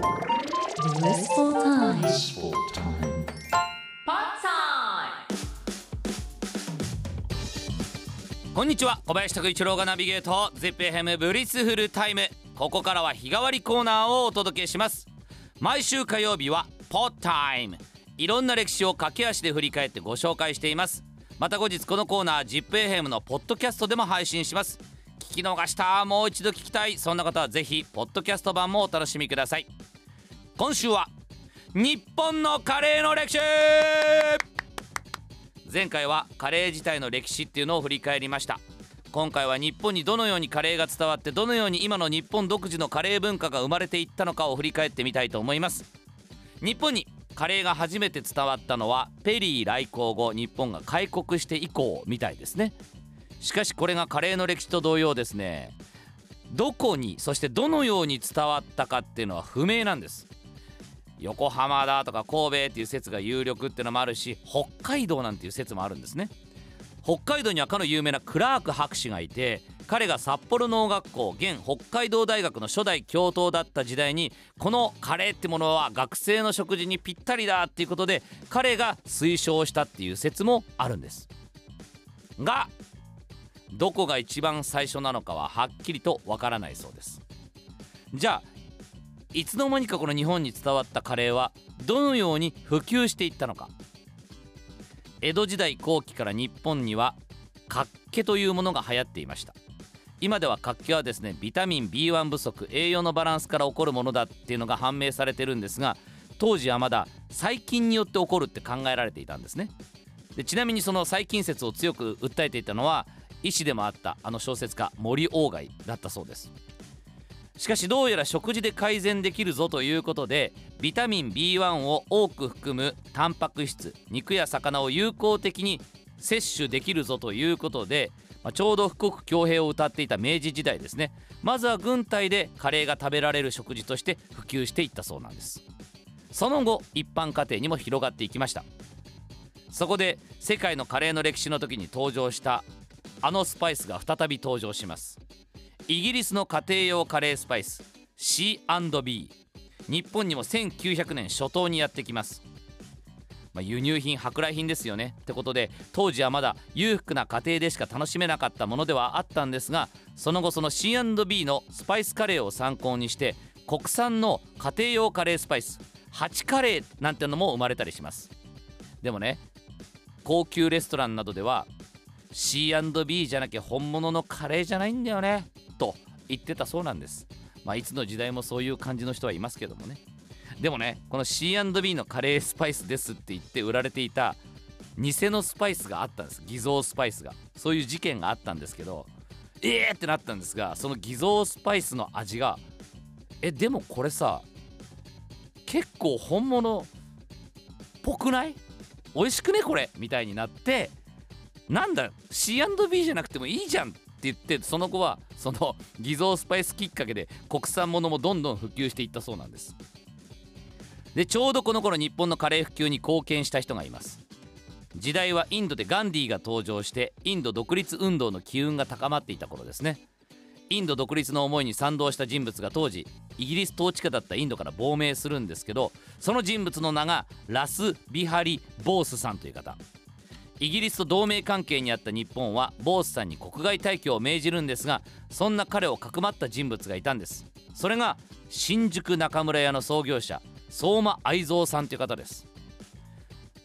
Blissful time. Blissful time. こんにちは小林拓一郎がナビゲート ZIPFM Blissful Time ここからは日替わりコーナーをお届けします毎週火曜日は Pod Time いろんな歴史を駆け足で振り返ってご紹介していますまた後日このコーナー ZIPFM のポッドキャストでも配信します聞き逃した。もう一度聞きたい。そんな方はぜひポッドキャスト版もお楽しみください。今週は日本のカレーの歴史。前回はカレー自体の歴史っていうのを振り返りました。今回は日本にどのようにカレーが伝わってどのように今の日本独自のカレー文化が生まれていったのかを振り返ってみたいと思います。日本にカレーが初めて伝わったのはペリー来航後日本が開国して以降みたいですね。しかしこれがカレーの歴史と同様ですね。どこにそしてどのように伝わったかっていうのは不明なんです。横浜だとか神戸っていう説が有力っていうのもあるし北海道なんていう説もあるんですね。北海道にはかの有名なクラーク博士がいて彼が札幌農学校現北海道大学の初代教頭だった時代にこのカレーってものは学生の食事にぴったりだっていうことで彼が推奨したっていう説もあるんです。がどこが一番最初なのかははっきりとわからないそうです。じゃあいつの間にかこの日本に伝わったカレーはどのように普及していったのか。江戸時代後期から日本にはかっけというものが流行っていました。今ではかっけはですねビタミン B1 不足栄養のバランスから起こるものだっていうのが判明されてるんですが当時はまだ細菌によって起こるって考えられていたんですね。でちなみにその細菌説を強く訴えていたのは医師でもあったあの小説家森鴎外だったそうです。しかしどうやら食事で改善できるぞということでビタミン B1 を多く含むタンパク質肉や魚を有効的に摂取できるぞということで、まあ、ちょうど富国強兵を謳っていた明治時代ですね。まずは軍隊でカレーが食べられる食事として普及していったそうなんです。その後一般家庭にも広がっていきました。そこで世界のカレーの歴史の時に登場したあのスパイスが再び登場します。イギリスの家庭用カレースパイス C&B 日本にも1900年初頭にやってきます、まあ、輸入品舶来品ですよね。ってことで当時はまだ裕福な家庭でしか楽しめなかったものではあったんですがその後その C&B のスパイスカレーを参考にして国産の家庭用カレースパイスハチカレーなんてのも生まれたりします。でもね高級レストランなどでは C&B じゃなきゃ本物のカレーじゃないんだよねと言ってたそうなんです。まあいつの時代もそういう感じの人はいますけどもね。でもねこの C&B のカレースパイスですって言って売られていた偽のスパイスがあったんです。偽造スパイスが。そういう事件があったんですけどえーってなったんですがその偽造スパイスの味がえでもこれさ結構本物っぽくない？美味しくねこれ？みたいになってなんだ C&B じゃなくてもいいじゃんって言ってその後はその 偽造スパイスきっかけで国産ものもどんどん普及していったそうなんです。でちょうどこの頃日本のカレー普及に貢献した人がいます。時代はインドでガンディーが登場してインド独立運動の機運が高まっていた頃ですね。インド独立の思いに賛同した人物が当時イギリス統治下だったインドから亡命するんですけどその人物の名がラス・ビハリ・ボースさんという方。イギリスと同盟関係にあった日本はボースさんに国外退去を命じるんですがそんな彼をかくまった人物がいたんです。それが新宿中村屋の創業者相馬愛蔵さんという方です。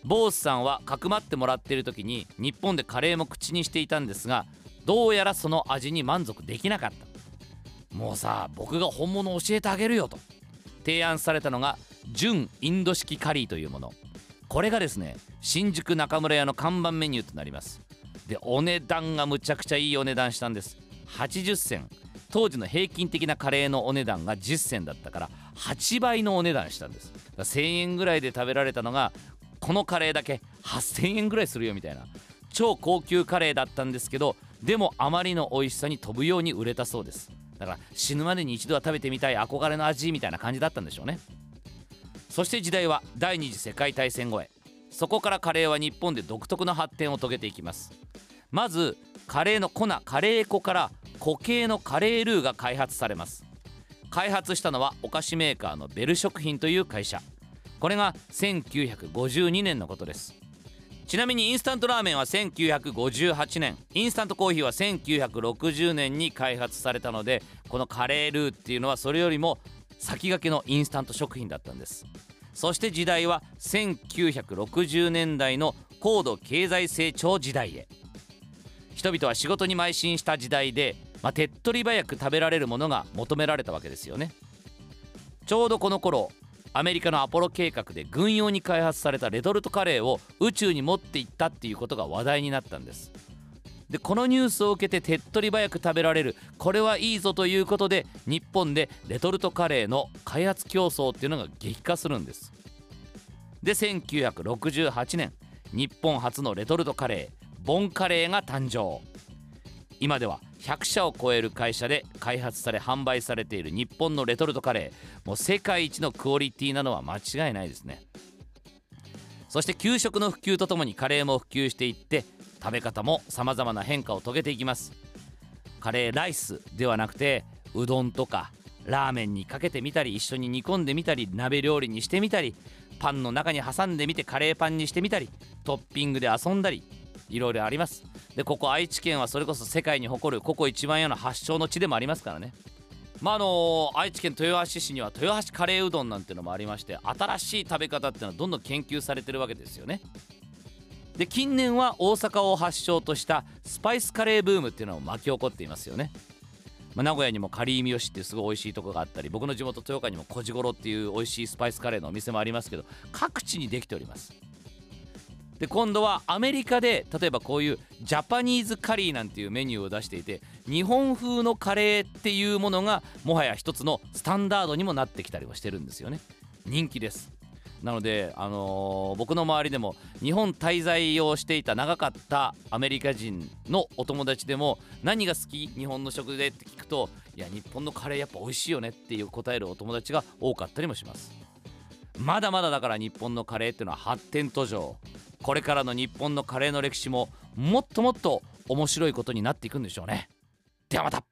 ボースさんはかくまってもらっている時に日本でカレーも口にしていたんですがどうやらその味に満足できなかった。もうさ僕が本物教えてあげるよと提案されたのが純インド式カリーというもの。これがですね新宿中村屋の看板メニューとなります。でお値段がむちゃくちゃいいお値段したんです。80銭。当時の平均的なカレーのお値段が10銭だったから8倍のお値段したんです。1000円ぐらいで食べられたのがこのカレーだけ。8000円ぐらいするよみたいな。超高級カレーだったんですけどでもあまりの美味しさに飛ぶように売れたそうです。だから死ぬまでに一度は食べてみたい憧れの味みたいな感じだったんでしょうね。そして時代は第二次世界大戦後へ。そこからカレーは日本で独特の発展を遂げていきます。まずカレーの粉カレー粉から固形のカレールーが開発されます。開発したのはお菓子メーカーのベル食品という会社。これが1952年のことです。ちなみにインスタントラーメンは1958年。インスタントコーヒーは1960年に開発されたのでこのカレールーっていうのはそれよりも先駆けのインスタント食品だったんです。そして時代は1960年代の高度経済成長時代へ。人々は仕事に邁進した時代で、まあ、手っ取り早く食べられるものが求められたわけですよね。ちょうどこの頃アメリカのアポロ計画で軍用に開発されたレトルトカレーを宇宙に持っていったっていうことが話題になったんです。でこのニュースを受けて手っ取り早く食べられる。これはいいぞということで日本でレトルトカレーの開発競争っていうのが激化するんです。で1968年日本初のレトルトカレーボンカレーが誕生。今では100社を超える会社で開発され販売されている日本のレトルトカレー。もう世界一のクオリティなのは間違いないですね。そして給食の普及とともにカレーも普及していって食べ方も様々な変化を遂げていきます。カレーライスではなくてうどんとかラーメンにかけてみたり一緒に煮込んでみたり鍋料理にしてみたりパンの中に挟んでみてカレーパンにしてみたりトッピングで遊んだりいろいろあります。でここ愛知県はそれこそ世界に誇るココ一番屋の発祥の地でもありますからね。まああの愛知県豊橋市には豊橋カレーうどんなんてのもありまして新しい食べ方っていうのはどんどん研究されてるわけですよね。で近年は大阪を発祥としたスパイスカレーブームっていうのも巻き起こっていますよね、まあ、名古屋にもカリーミヨシっていうすごい美味しいとこがあったり僕の地元豊岡にもコジゴロっていう美味しいスパイスカレーのお店もありますけど各地にできております。で今度はアメリカで例えばこういうジャパニーズカリーなんていうメニューを出していて日本風のカレーっていうものがもはや一つのスタンダードにもなってきたりはしてるんですよね。人気です。なので、あのー、僕の周りでも日本滞在をしていた長かったアメリカ人のお友達でも何が好き？日本の食でって聞くといや日本のカレーやっぱ美味しいよねっていう答えるお友達が多かったりもします。まだまだだから日本のカレーっていうのは発展途上。これからの日本のカレーの歴史ももっともっと面白いことになっていくんでしょうね。ではまた。